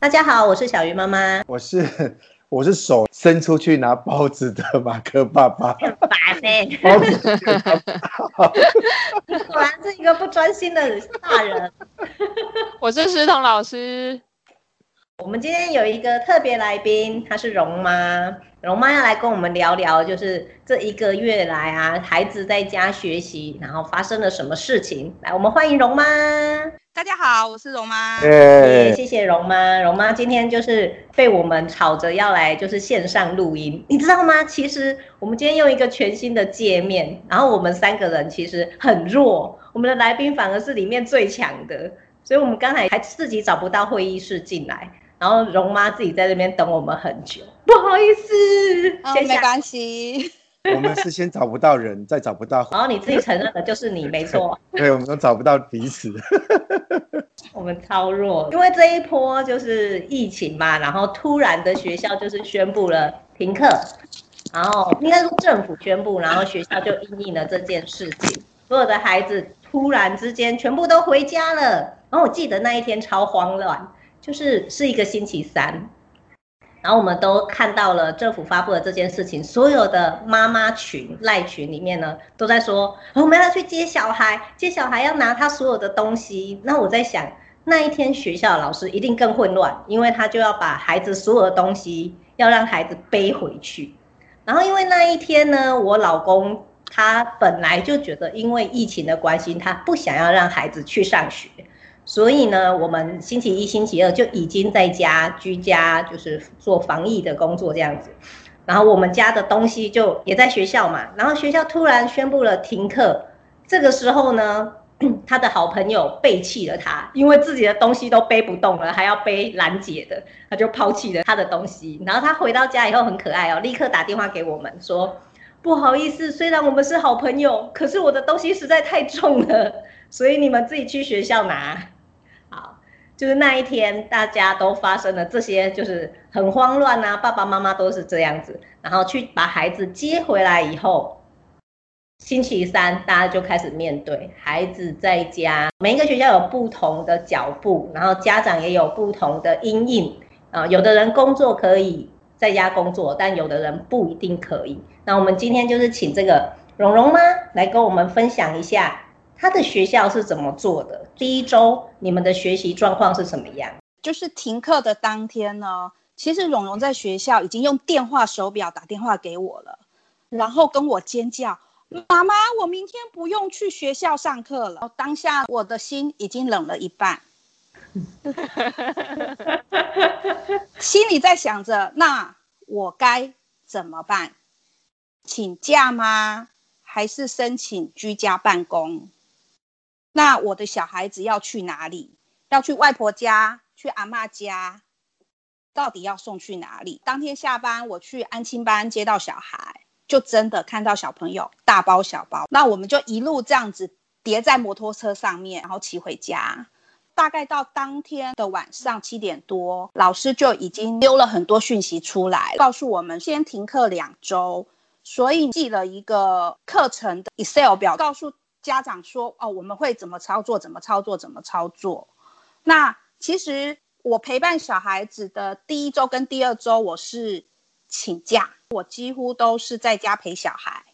大家好，我是小鱼妈妈，我是 我是手伸出去拿包子的马克爸爸。很烦呢，包子，你 果然是一个不专心的大人。我是石彤老师。我们今天有一个特别来宾，她是容妈。容妈要来跟我们聊聊，就是这一个月来啊，孩子在家学习，然后发生了什么事情。来，我们欢迎容妈。大家好，我是容妈。Yeah, 谢谢容妈。容妈今天就是被我们吵着要来，就是线上录音，你知道吗？其实我们今天用一个全新的界面，然后我们三个人其实很弱，我们的来宾反而是里面最强的，所以我们刚才还自己找不到会议室进来。然后容妈自己在那边等我们很久，不好意思，哦、没关系。我们是先找不到人，再找不到。然后你自己承认的就是你，没错。对，我们都找不到彼此。我们超弱，因为这一波就是疫情嘛，然后突然的学校就是宣布了停课，然后应该是政府宣布，然后学校就应应了这件事情，所有的孩子突然之间全部都回家了。然后我记得那一天超慌乱。就是是一个星期三，然后我们都看到了政府发布的这件事情，所有的妈妈群赖群里面呢，都在说我们要去接小孩，接小孩要拿他所有的东西。那我在想，那一天学校老师一定更混乱，因为他就要把孩子所有的东西要让孩子背回去。然后因为那一天呢，我老公他本来就觉得因为疫情的关系，他不想要让孩子去上学。所以呢，我们星期一、星期二就已经在家居家，就是做防疫的工作这样子。然后我们家的东西就也在学校嘛。然后学校突然宣布了停课，这个时候呢，他的好朋友背弃了他，因为自己的东西都背不动了，还要背兰姐的，他就抛弃了他的东西。然后他回到家以后很可爱哦，立刻打电话给我们说：“不好意思，虽然我们是好朋友，可是我的东西实在太重了，所以你们自己去学校拿。”好就是那一天，大家都发生了这些，就是很慌乱啊，爸爸妈妈都是这样子，然后去把孩子接回来以后，星期三大家就开始面对孩子在家，每一个学校有不同的脚步，然后家长也有不同的阴影啊，有的人工作可以在家工作，但有的人不一定可以。那我们今天就是请这个蓉蓉妈来跟我们分享一下。他的学校是怎么做的？第一周你们的学习状况是什么样？就是停课的当天呢，其实蓉蓉在学校已经用电话手表打电话给我了，然后跟我尖叫：“妈妈，我明天不用去学校上课了。”当下我的心已经冷了一半，心里在想着：那我该怎么办？请假吗？还是申请居家办公？那我的小孩子要去哪里？要去外婆家，去阿嬷家，到底要送去哪里？当天下班我去安亲班接到小孩，就真的看到小朋友大包小包。那我们就一路这样子叠在摩托车上面，然后骑回家。大概到当天的晚上七点多，老师就已经丢了很多讯息出来，告诉我们先停课两周，所以寄了一个课程的 Excel 表，告诉。家长说：“哦，我们会怎么操作？怎么操作？怎么操作？”那其实我陪伴小孩子的第一周跟第二周，我是请假，我几乎都是在家陪小孩。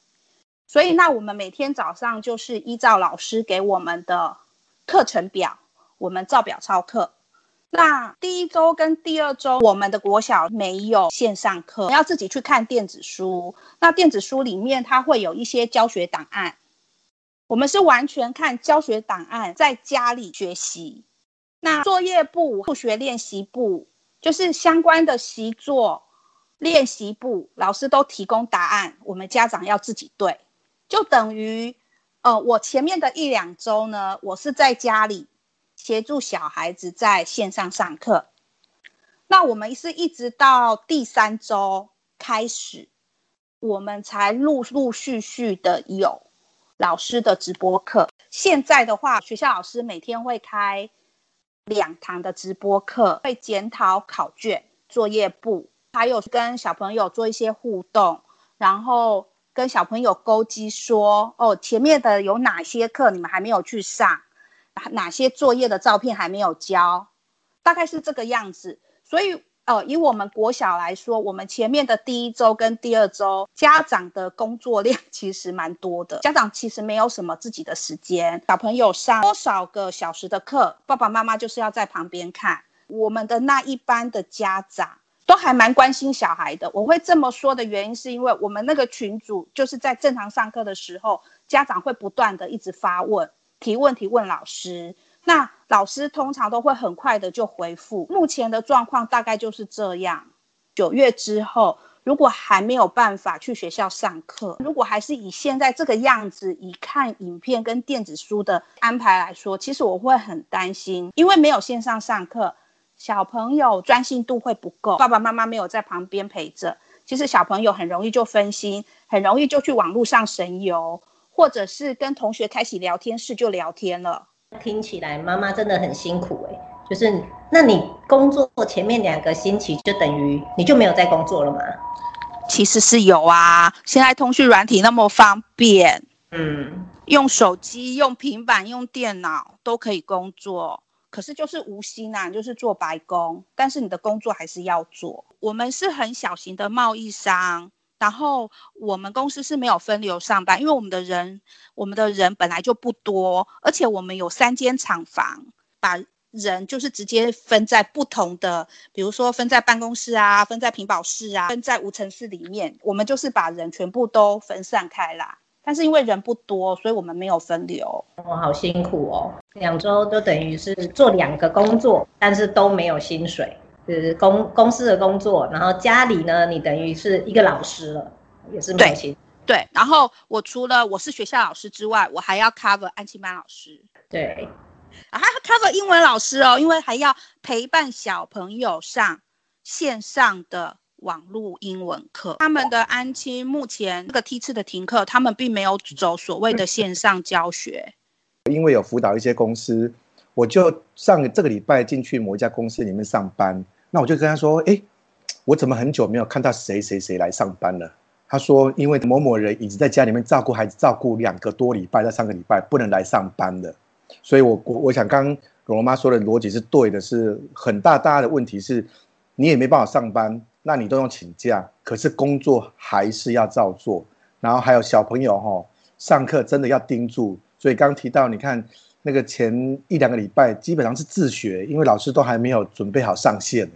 所以，那我们每天早上就是依照老师给我们的课程表，我们照表操课。那第一周跟第二周，我们的国小没有线上课，要自己去看电子书。那电子书里面它会有一些教学档案。我们是完全看教学档案，在家里学习。那作业簿、数学练习簿，就是相关的习作练习簿，老师都提供答案，我们家长要自己对。就等于，呃，我前面的一两周呢，我是在家里协助小孩子在线上上课。那我们是一直到第三周开始，我们才陆陆续续的有。老师的直播课，现在的话，学校老师每天会开两堂的直播课，会检讨考卷、作业簿，还有跟小朋友做一些互动，然后跟小朋友勾稽说，哦，前面的有哪些课你们还没有去上，哪些作业的照片还没有交，大概是这个样子。所以。呃，以我们国小来说，我们前面的第一周跟第二周，家长的工作量 其实蛮多的。家长其实没有什么自己的时间，小朋友上多少个小时的课，爸爸妈妈就是要在旁边看。我们的那一班的家长都还蛮关心小孩的。我会这么说的原因，是因为我们那个群组就是在正常上课的时候，家长会不断的一直发问、提问题问老师。那老师通常都会很快的就回复。目前的状况大概就是这样。九月之后，如果还没有办法去学校上课，如果还是以现在这个样子，以看影片跟电子书的安排来说，其实我会很担心，因为没有线上上课，小朋友专心度会不够，爸爸妈妈没有在旁边陪着，其实小朋友很容易就分心，很容易就去网络上神游，或者是跟同学开启聊天室就聊天了。听起来妈妈真的很辛苦哎，就是那你工作前面两个星期就等于你就没有在工作了吗？其实是有啊，现在通讯软体那么方便，嗯，用手机、用平板、用电脑都可以工作，可是就是无心啊，就是做白工，但是你的工作还是要做。我们是很小型的贸易商。然后我们公司是没有分流上班，因为我们的人，我们的人本来就不多，而且我们有三间厂房，把人就是直接分在不同的，比如说分在办公室啊，分在品保室啊，分在无尘室里面，我们就是把人全部都分散开来。但是因为人不多，所以我们没有分流。我好辛苦哦，两周都等于是做两个工作，但是都没有薪水。是公公司的工作，然后家里呢，你等于是一个老师了，也是母亲。对，然后我除了我是学校老师之外，我还要 cover 安亲班老师。对，还要 cover 英文老师哦，因为还要陪伴小朋友上线上的网络英文课。他们的安亲目前这个梯次的停课，他们并没有走所谓的线上教学。因为有辅导一些公司，我就上这个礼拜进去某一家公司里面上班。那我就跟他说：“哎，我怎么很久没有看到谁谁谁来上班了？”他说：“因为某某人一直在家里面照顾孩子，照顾两个多礼拜到三个礼拜，不能来上班了。”所以我，我我想刚刚蓉蓉妈说的逻辑是对的，是很大大的问题是，你也没办法上班，那你都用请假，可是工作还是要照做。然后还有小朋友哈，上课真的要盯住。所以刚提到，你看。那个前一两个礼拜基本上是自学，因为老师都还没有准备好上线，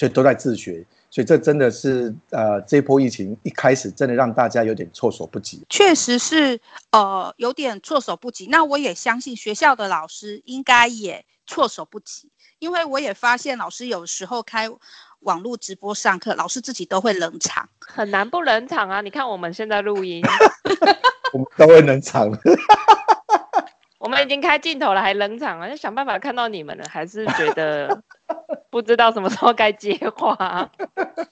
所以都在自学。所以这真的是呃，这波疫情一开始真的让大家有点措手不及。确实是呃有点措手不及。那我也相信学校的老师应该也措手不及，因为我也发现老师有时候开网络直播上课，老师自己都会冷场，很难不冷场啊！你看我们现在录音，我们都会冷场。我们已经开镜头了，还冷场了，要想办法看到你们了，还是觉得 不知道什么时候该接话。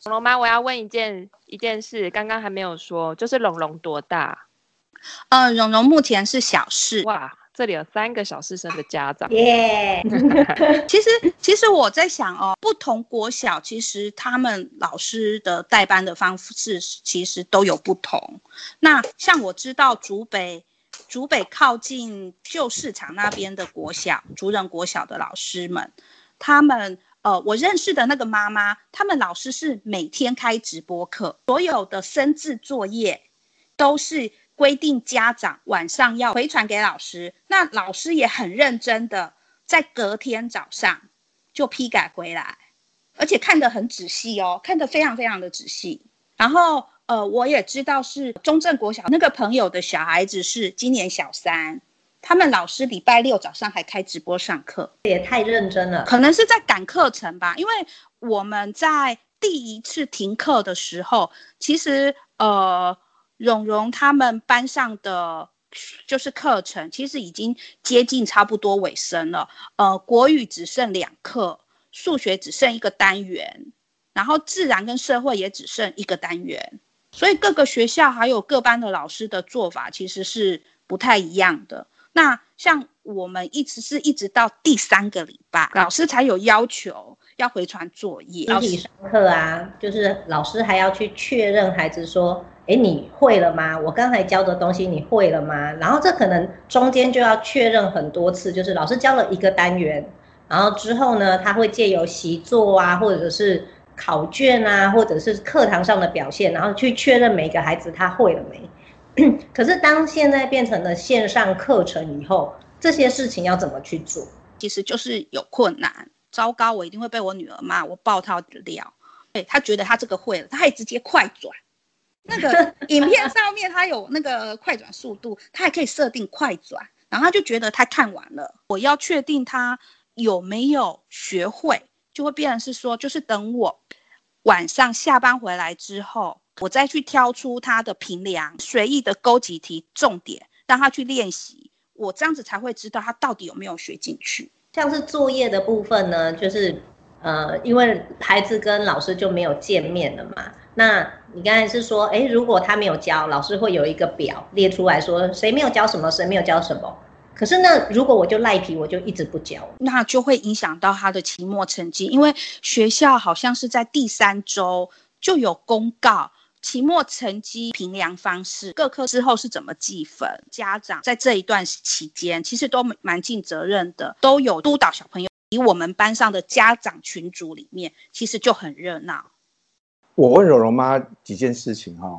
龙龙妈，我要问一件一件事，刚刚还没有说，就是龙龙多大？呃，蓉蓉目前是小四。哇，这里有三个小四生的家长。耶、yeah. 其实，其实我在想哦，不同国小其实他们老师的代班的方式其实都有不同。那像我知道竹北。竹北靠近旧市场那边的国小，竹人国小的老师们，他们呃，我认识的那个妈妈，他们老师是每天开直播课，所有的生字作业都是规定家长晚上要回传给老师，那老师也很认真的在隔天早上就批改回来，而且看得很仔细哦，看得非常非常的仔细，然后。呃，我也知道是中正国小那个朋友的小孩子是今年小三，他们老师礼拜六早上还开直播上课，也太认真了。可能是在赶课程吧，因为我们在第一次停课的时候，其实呃，蓉蓉他们班上的就是课程，其实已经接近差不多尾声了。呃，国语只剩两课，数学只剩一个单元，然后自然跟社会也只剩一个单元。所以各个学校还有各班的老师的做法其实是不太一样的。那像我们一直是一直到第三个礼拜，老师才有要求要回传作业。实体上课啊，就是老师还要去确认孩子说：“哎，你会了吗？我刚才教的东西你会了吗？”然后这可能中间就要确认很多次，就是老师教了一个单元，然后之后呢，他会借由习作啊，或者是考卷啊，或者是课堂上的表现，然后去确认每个孩子他会了没。可是当现在变成了线上课程以后，这些事情要怎么去做？其实就是有困难，糟糕，我一定会被我女儿骂，我爆她的料。对，她觉得她这个会了，她还直接快转。那个 影片上面它有那个快转速度，它还可以设定快转，然后他就觉得他看完了。我要确定他有没有学会，就会变成是说，就是等我晚上下班回来之后，我再去挑出他的评量，随意的勾几题重点，让他去练习，我这样子才会知道他到底有没有学进去。像是作业的部分呢，就是呃，因为孩子跟老师就没有见面了嘛。那你刚才是说，哎，如果他没有交，老师会有一个表列出来说，谁没有交什么，谁没有交什么。可是那如果我就赖皮，我就一直不交，那就会影响到他的期末成绩，因为学校好像是在第三周就有公告期末成绩评量方式，各科之后是怎么计分。家长在这一段期间其实都蛮尽责任的，都有督导小朋友。以我们班上的家长群组里面，其实就很热闹。我问柔柔妈几件事情哈，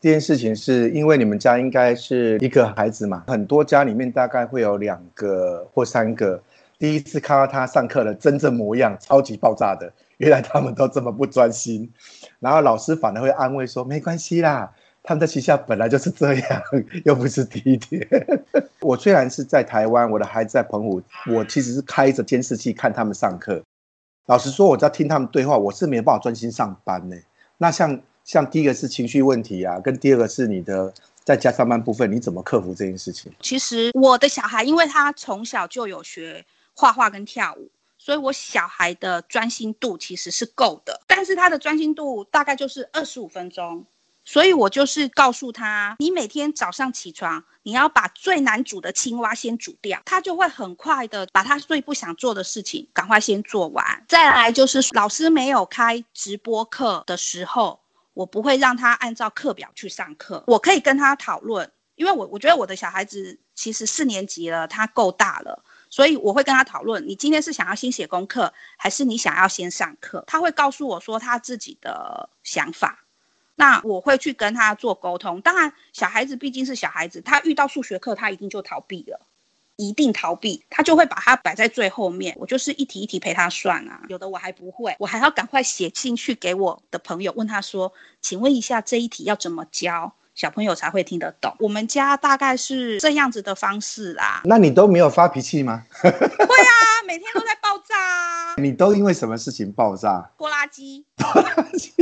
这件事情是因为你们家应该是一个孩子嘛，很多家里面大概会有两个或三个。第一次看到他上课的真正模样，超级爆炸的，原来他们都这么不专心。然后老师反而会安慰说：“没关系啦，他们在学校本来就是这样，又不是第一天。”我虽然是在台湾，我的孩子在澎湖，我其实是开着监视器看他们上课。老实说，我在听他们对话，我是没有办法专心上班呢。那像像第一个是情绪问题啊，跟第二个是你的在家上班部分，你怎么克服这件事情？其实我的小孩，因为他从小就有学画画跟跳舞，所以我小孩的专心度其实是够的，但是他的专心度大概就是二十五分钟。所以我就是告诉他，你每天早上起床，你要把最难煮的青蛙先煮掉，他就会很快的把他最不想做的事情赶快先做完。再来就是老师没有开直播课的时候，我不会让他按照课表去上课，我可以跟他讨论，因为我我觉得我的小孩子其实四年级了，他够大了，所以我会跟他讨论，你今天是想要先写功课，还是你想要先上课？他会告诉我说他自己的想法。那我会去跟他做沟通。当然，小孩子毕竟是小孩子，他遇到数学课，他一定就逃避了，一定逃避，他就会把它摆在最后面。我就是一题一题陪他算啊，有的我还不会，我还要赶快写信去给我的朋友，问他说：“请问一下，这一题要怎么教，小朋友才会听得懂？”我们家大概是这样子的方式啦。那你都没有发脾气吗？会啊，每天都在爆炸啊。你都因为什么事情爆炸？拖拉机。拖拉机。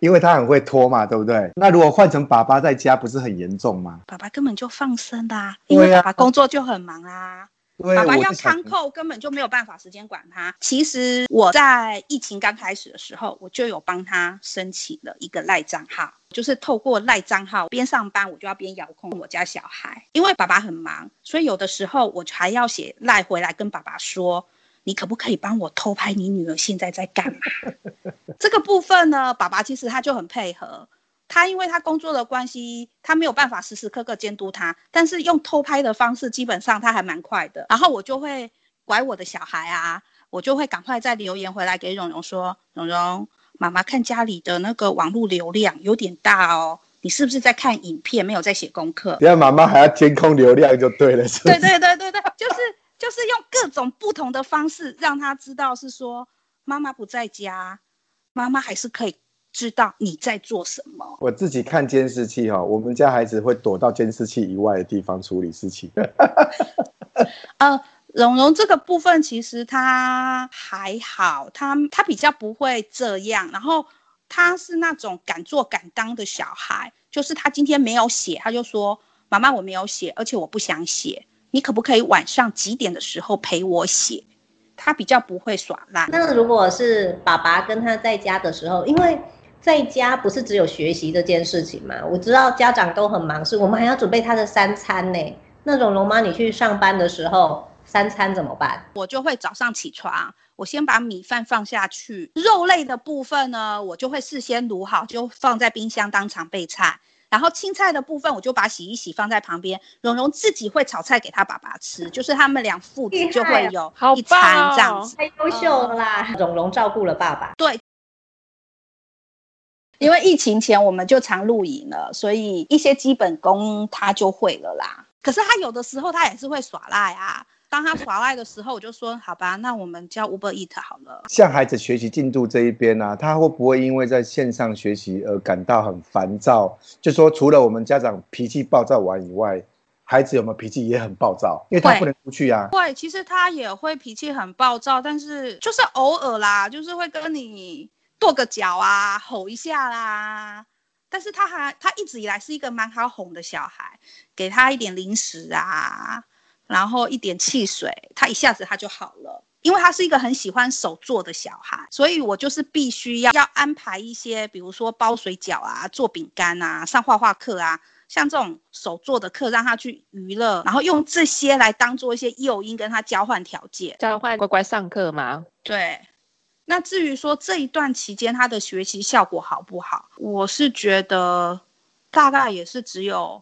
因为他很会拖嘛，对不对？那如果换成爸爸在家，不是很严重吗？爸爸根本就放生的啊，因为爸爸工作就很忙啊。爸爸要看扣，根本就没有办法时间管他。其实我在疫情刚开始的时候，我就有帮他申请了一个赖账号，就是透过赖账号边上班，我就要边遥控我家小孩。因为爸爸很忙，所以有的时候我还要写赖回来跟爸爸说。你可不可以帮我偷拍你女儿现在在干嘛？这个部分呢，爸爸其实他就很配合。他因为他工作的关系，他没有办法时时刻刻监督他，但是用偷拍的方式，基本上他还蛮快的。然后我就会拐我的小孩啊，我就会赶快再留言回来给蓉蓉说：蓉蓉，妈妈看家里的那个网络流量有点大哦，你是不是在看影片，没有在写功课？等下妈妈还要监控流量就对了，是不是？对对对对对，就是。就是用各种不同的方式让他知道，是说妈妈不在家，妈妈还是可以知道你在做什么。我自己看监视器哈，我们家孩子会躲到监视器以外的地方处理事情。呃，蓉蓉这个部分其实他还好，他他比较不会这样，然后他是那种敢做敢当的小孩，就是他今天没有写，他就说妈妈我没有写，而且我不想写。你可不可以晚上几点的时候陪我写？他比较不会耍赖。那如果是爸爸跟他在家的时候，因为在家不是只有学习这件事情嘛？我知道家长都很忙，是我们还要准备他的三餐呢。那种蓉妈，你去上班的时候，三餐怎么办？我就会早上起床，我先把米饭放下去，肉类的部分呢，我就会事先卤好，就放在冰箱当场备菜。然后青菜的部分我就把洗一洗放在旁边，蓉蓉自己会炒菜给他爸爸吃，就是他们两父子就会有一餐这样子，太优秀了啦！蓉蓉照顾了爸爸，对。因为疫情前我们就常露营了，所以一些基本功他就会了啦。可是他有的时候他也是会耍赖啊。当他耍赖的时候，我就说好吧，那我们叫 Uber Eat 好了。像孩子学习进度这一边呢、啊，他会不会因为在线上学习而感到很烦躁？就说除了我们家长脾气暴躁完以外，孩子有没有脾气也很暴躁？因为他不能出去啊。会，其实他也会脾气很暴躁，但是就是偶尔啦，就是会跟你。跺个脚啊，吼一下啦，但是他还他一直以来是一个蛮好哄的小孩，给他一点零食啊，然后一点汽水，他一下子他就好了。因为他是一个很喜欢手做的小孩，所以我就是必须要要安排一些，比如说包水饺啊、做饼干啊、上画画课啊，像这种手做的课让他去娱乐，然后用这些来当做一些诱因，跟他交换条件，交换乖乖上课吗？对。那至于说这一段期间他的学习效果好不好，我是觉得大概也是只有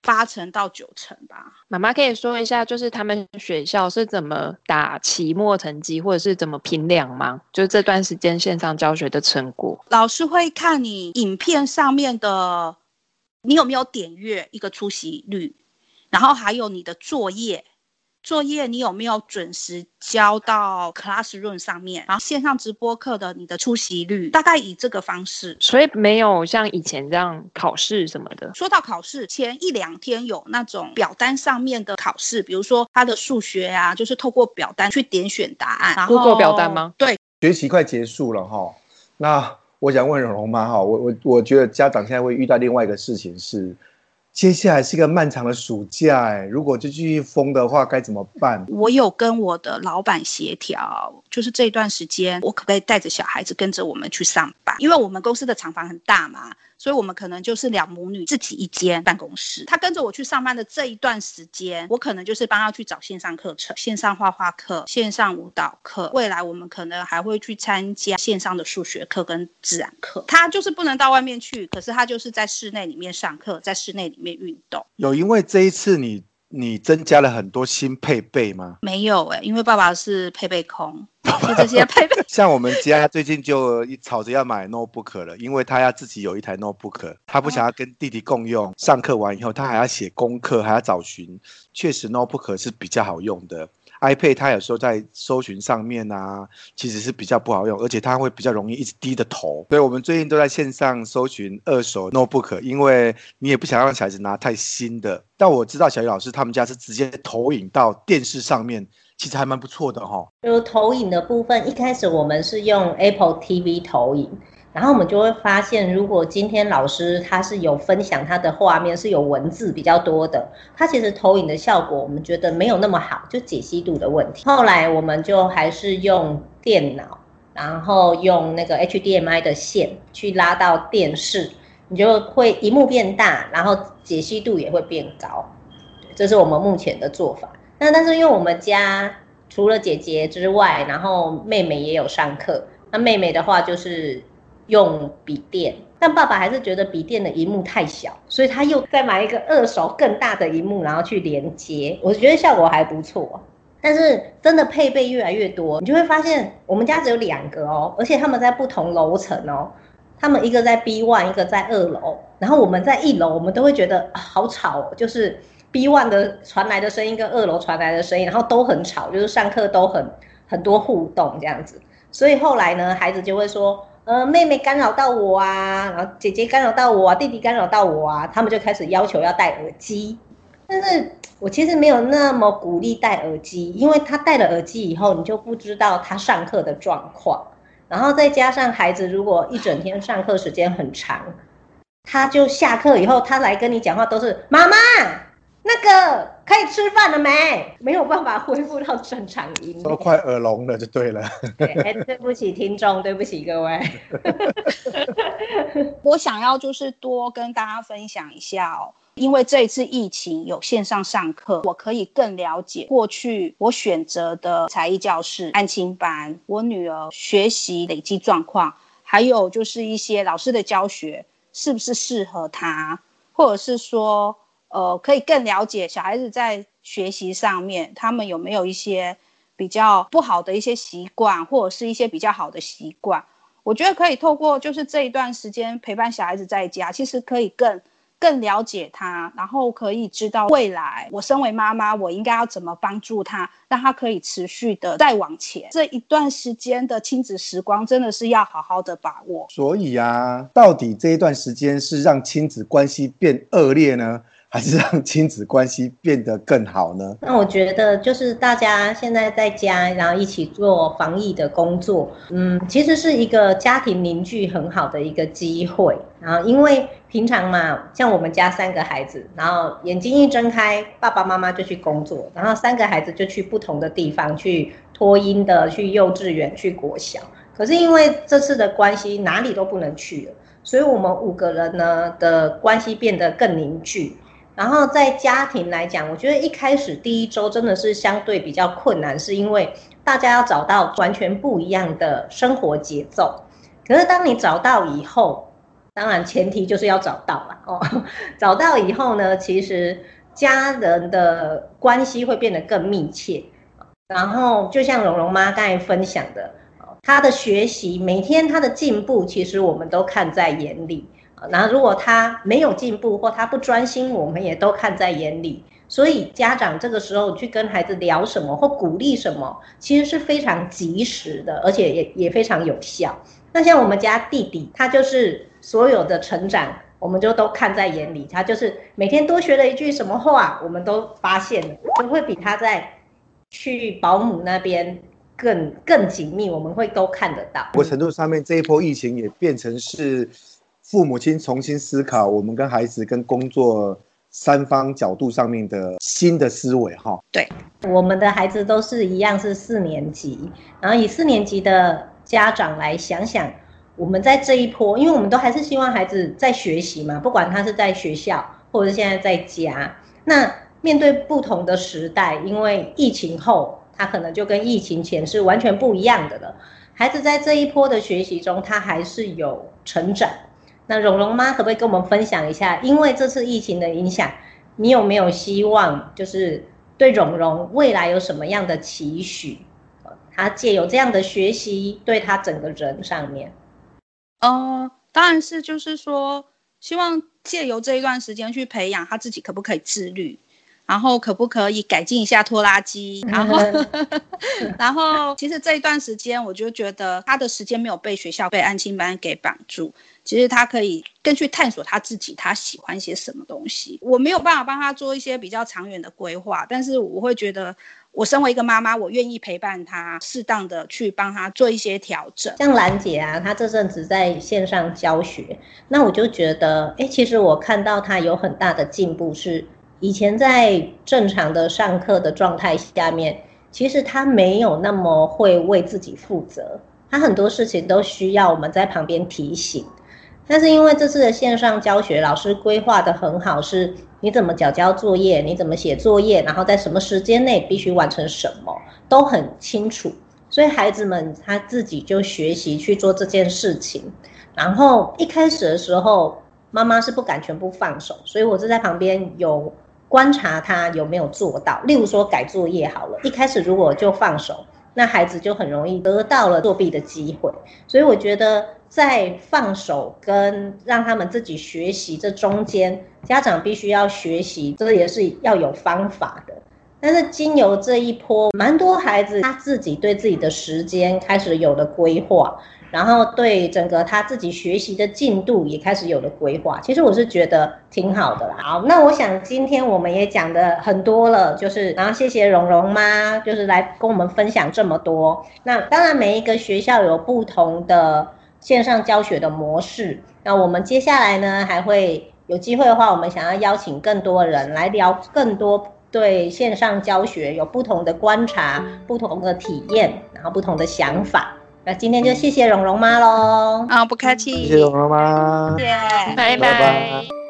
八成到九成吧。妈妈可以说一下，就是他们学校是怎么打期末成绩，或者是怎么评量吗？就这段时间线上教学的成果，老师会看你影片上面的你有没有点阅一个出席率，然后还有你的作业。作业你有没有准时交到 Classroom 上面？然后线上直播课的你的出席率，大概以这个方式。所以没有像以前这样考试什么的。说到考试，前一两天有那种表单上面的考试，比如说他的数学啊，就是透过表单去点选答案。然后 Google 表单吗？对。学期快结束了哈，那我想问蓉蓉妈哈，我我我觉得家长现在会遇到另外一个事情是。接下来是一个漫长的暑假，哎，如果就继续封的话，该怎么办？我有跟我的老板协调，就是这一段时间，我可不可以带着小孩子跟着我们去上班？因为我们公司的厂房很大嘛。所以，我们可能就是两母女自己一间办公室。他跟着我去上班的这一段时间，我可能就是帮他去找线上课程、线上画画课、线上舞蹈课。未来我们可能还会去参加线上的数学课跟自然课。他就是不能到外面去，可是他就是在室内里面上课，在室内里面运动。有因为这一次你你增加了很多新配备吗？没有哎、欸，因为爸爸是配备控。就这些配备，像我们家最近就吵着要买 notebook 了，因为他要自己有一台 notebook，他不想要跟弟弟共用。上课完以后，他还要写功课，还要找寻。确实 notebook 是比较好用的，iPad 它有时候在搜寻上面啊，其实是比较不好用，而且它会比较容易一直低着头。所以我们最近都在线上搜寻二手 notebook，因为你也不想让小孩子拿太新的。但我知道小鱼老师他们家是直接投影到电视上面。其实还蛮不错的哈、哦。就投影的部分，一开始我们是用 Apple TV 投影，然后我们就会发现，如果今天老师他是有分享他的画面，是有文字比较多的，他其实投影的效果我们觉得没有那么好，就解析度的问题。后来我们就还是用电脑，然后用那个 HDMI 的线去拉到电视，你就会一幕变大，然后解析度也会变高。这是我们目前的做法。那但是因为我们家除了姐姐之外，然后妹妹也有上课。那妹妹的话就是用笔电，但爸爸还是觉得笔电的荧幕太小，所以他又再买一个二手更大的荧幕，然后去连接。我觉得效果还不错。但是真的配备越来越多，你就会发现我们家只有两个哦，而且他们在不同楼层哦。他们一个在 B one，一个在二楼，然后我们在一楼，我们都会觉得好吵哦，就是。B one 的传来的声音跟二楼传来的声音，然后都很吵，就是上课都很很多互动这样子。所以后来呢，孩子就会说，呃，妹妹干扰到我啊，然后姐姐干扰到我啊，弟弟干扰到我啊，他们就开始要求要戴耳机。但是我其实没有那么鼓励戴耳机，因为他戴了耳机以后，你就不知道他上课的状况。然后再加上孩子如果一整天上课时间很长，他就下课以后，他来跟你讲话都是妈妈。那个可以吃饭了没？没有办法恢复到正常音，都快耳聋了，就对了。对，欸，对不起听众，对不起各位。我想要就是多跟大家分享一下哦，因为这一次疫情有线上上课，我可以更了解过去我选择的才艺教室、安亲班，我女儿学习累积状况，还有就是一些老师的教学是不是适合她。或者是说，呃，可以更了解小孩子在学习上面，他们有没有一些比较不好的一些习惯，或者是一些比较好的习惯。我觉得可以透过就是这一段时间陪伴小孩子在家，其实可以更更了解他，然后可以知道未来我身为妈妈，我应该要怎么帮助他，让他可以持续的再往前。这一段时间的亲子时光真的是要好好的把握。所以啊，到底这一段时间是让亲子关系变恶劣呢？还是让亲子关系变得更好呢？那我觉得就是大家现在在家，然后一起做防疫的工作，嗯，其实是一个家庭凝聚很好的一个机会。然后因为平常嘛，像我们家三个孩子，然后眼睛一睁开，爸爸妈妈就去工作，然后三个孩子就去不同的地方去托婴的，去幼稚园，去国小。可是因为这次的关系，哪里都不能去了，所以我们五个人呢的关系变得更凝聚。然后在家庭来讲，我觉得一开始第一周真的是相对比较困难，是因为大家要找到完全不一样的生活节奏。可是当你找到以后，当然前提就是要找到了哦。找到以后呢，其实家人的关系会变得更密切。然后就像蓉蓉妈刚才分享的，她的学习每天她的进步，其实我们都看在眼里。然后，如果他没有进步或他不专心，我们也都看在眼里。所以，家长这个时候去跟孩子聊什么或鼓励什么，其实是非常及时的，而且也也非常有效。那像我们家弟弟，他就是所有的成长，我们就都看在眼里。他就是每天多学了一句什么话，我们都发现了，就会比他在去保姆那边更更紧密。我们会都看得到。某程度上面，这一波疫情也变成是。父母亲重新思考我们跟孩子跟工作三方角度上面的新的思维哈。对，我们的孩子都是一样是四年级，然后以四年级的家长来想想，我们在这一波，因为我们都还是希望孩子在学习嘛，不管他是在学校或者是现在在家。那面对不同的时代，因为疫情后，他可能就跟疫情前是完全不一样的了。孩子在这一波的学习中，他还是有成长。那蓉蓉妈可不可以跟我们分享一下？因为这次疫情的影响，你有没有希望，就是对蓉蓉未来有什么样的期许？她借由这样的学习，对她整个人上面，呃，当然是就是说，希望借由这一段时间去培养她自己，可不可以自律？然后可不可以改进一下拖拉机？然后，然后其实这一段时间，我就觉得他的时间没有被学校、被安亲班给绑住。其实他可以更去探索他自己，他喜欢些什么东西。我没有办法帮他做一些比较长远的规划，但是我会觉得，我身为一个妈妈，我愿意陪伴他，适当的去帮他做一些调整。像兰姐啊，她这阵子在线上教学，那我就觉得，哎，其实我看到她有很大的进步是。以前在正常的上课的状态下面，其实他没有那么会为自己负责，他很多事情都需要我们在旁边提醒。但是因为这次的线上教学，老师规划得很好，是你怎么缴交作业，你怎么写作业，然后在什么时间内必须完成什么，都很清楚。所以孩子们他自己就学习去做这件事情。然后一开始的时候，妈妈是不敢全部放手，所以我是在旁边有。观察他有没有做到，例如说改作业好了，一开始如果就放手，那孩子就很容易得到了作弊的机会。所以我觉得在放手跟让他们自己学习这中间，家长必须要学习，这也是要有方法的。但是经由这一波，蛮多孩子他自己对自己的时间开始有了规划。然后对整个他自己学习的进度也开始有了规划，其实我是觉得挺好的啦。好，那我想今天我们也讲的很多了，就是然后谢谢蓉蓉妈，就是来跟我们分享这么多。那当然每一个学校有不同的线上教学的模式，那我们接下来呢还会有机会的话，我们想要邀请更多人来聊更多对线上教学有不同的观察、不同的体验，然后不同的想法。那今天就谢谢蓉蓉妈喽，啊，不客气，谢谢蓉蓉妈，谢谢，拜拜。拜拜。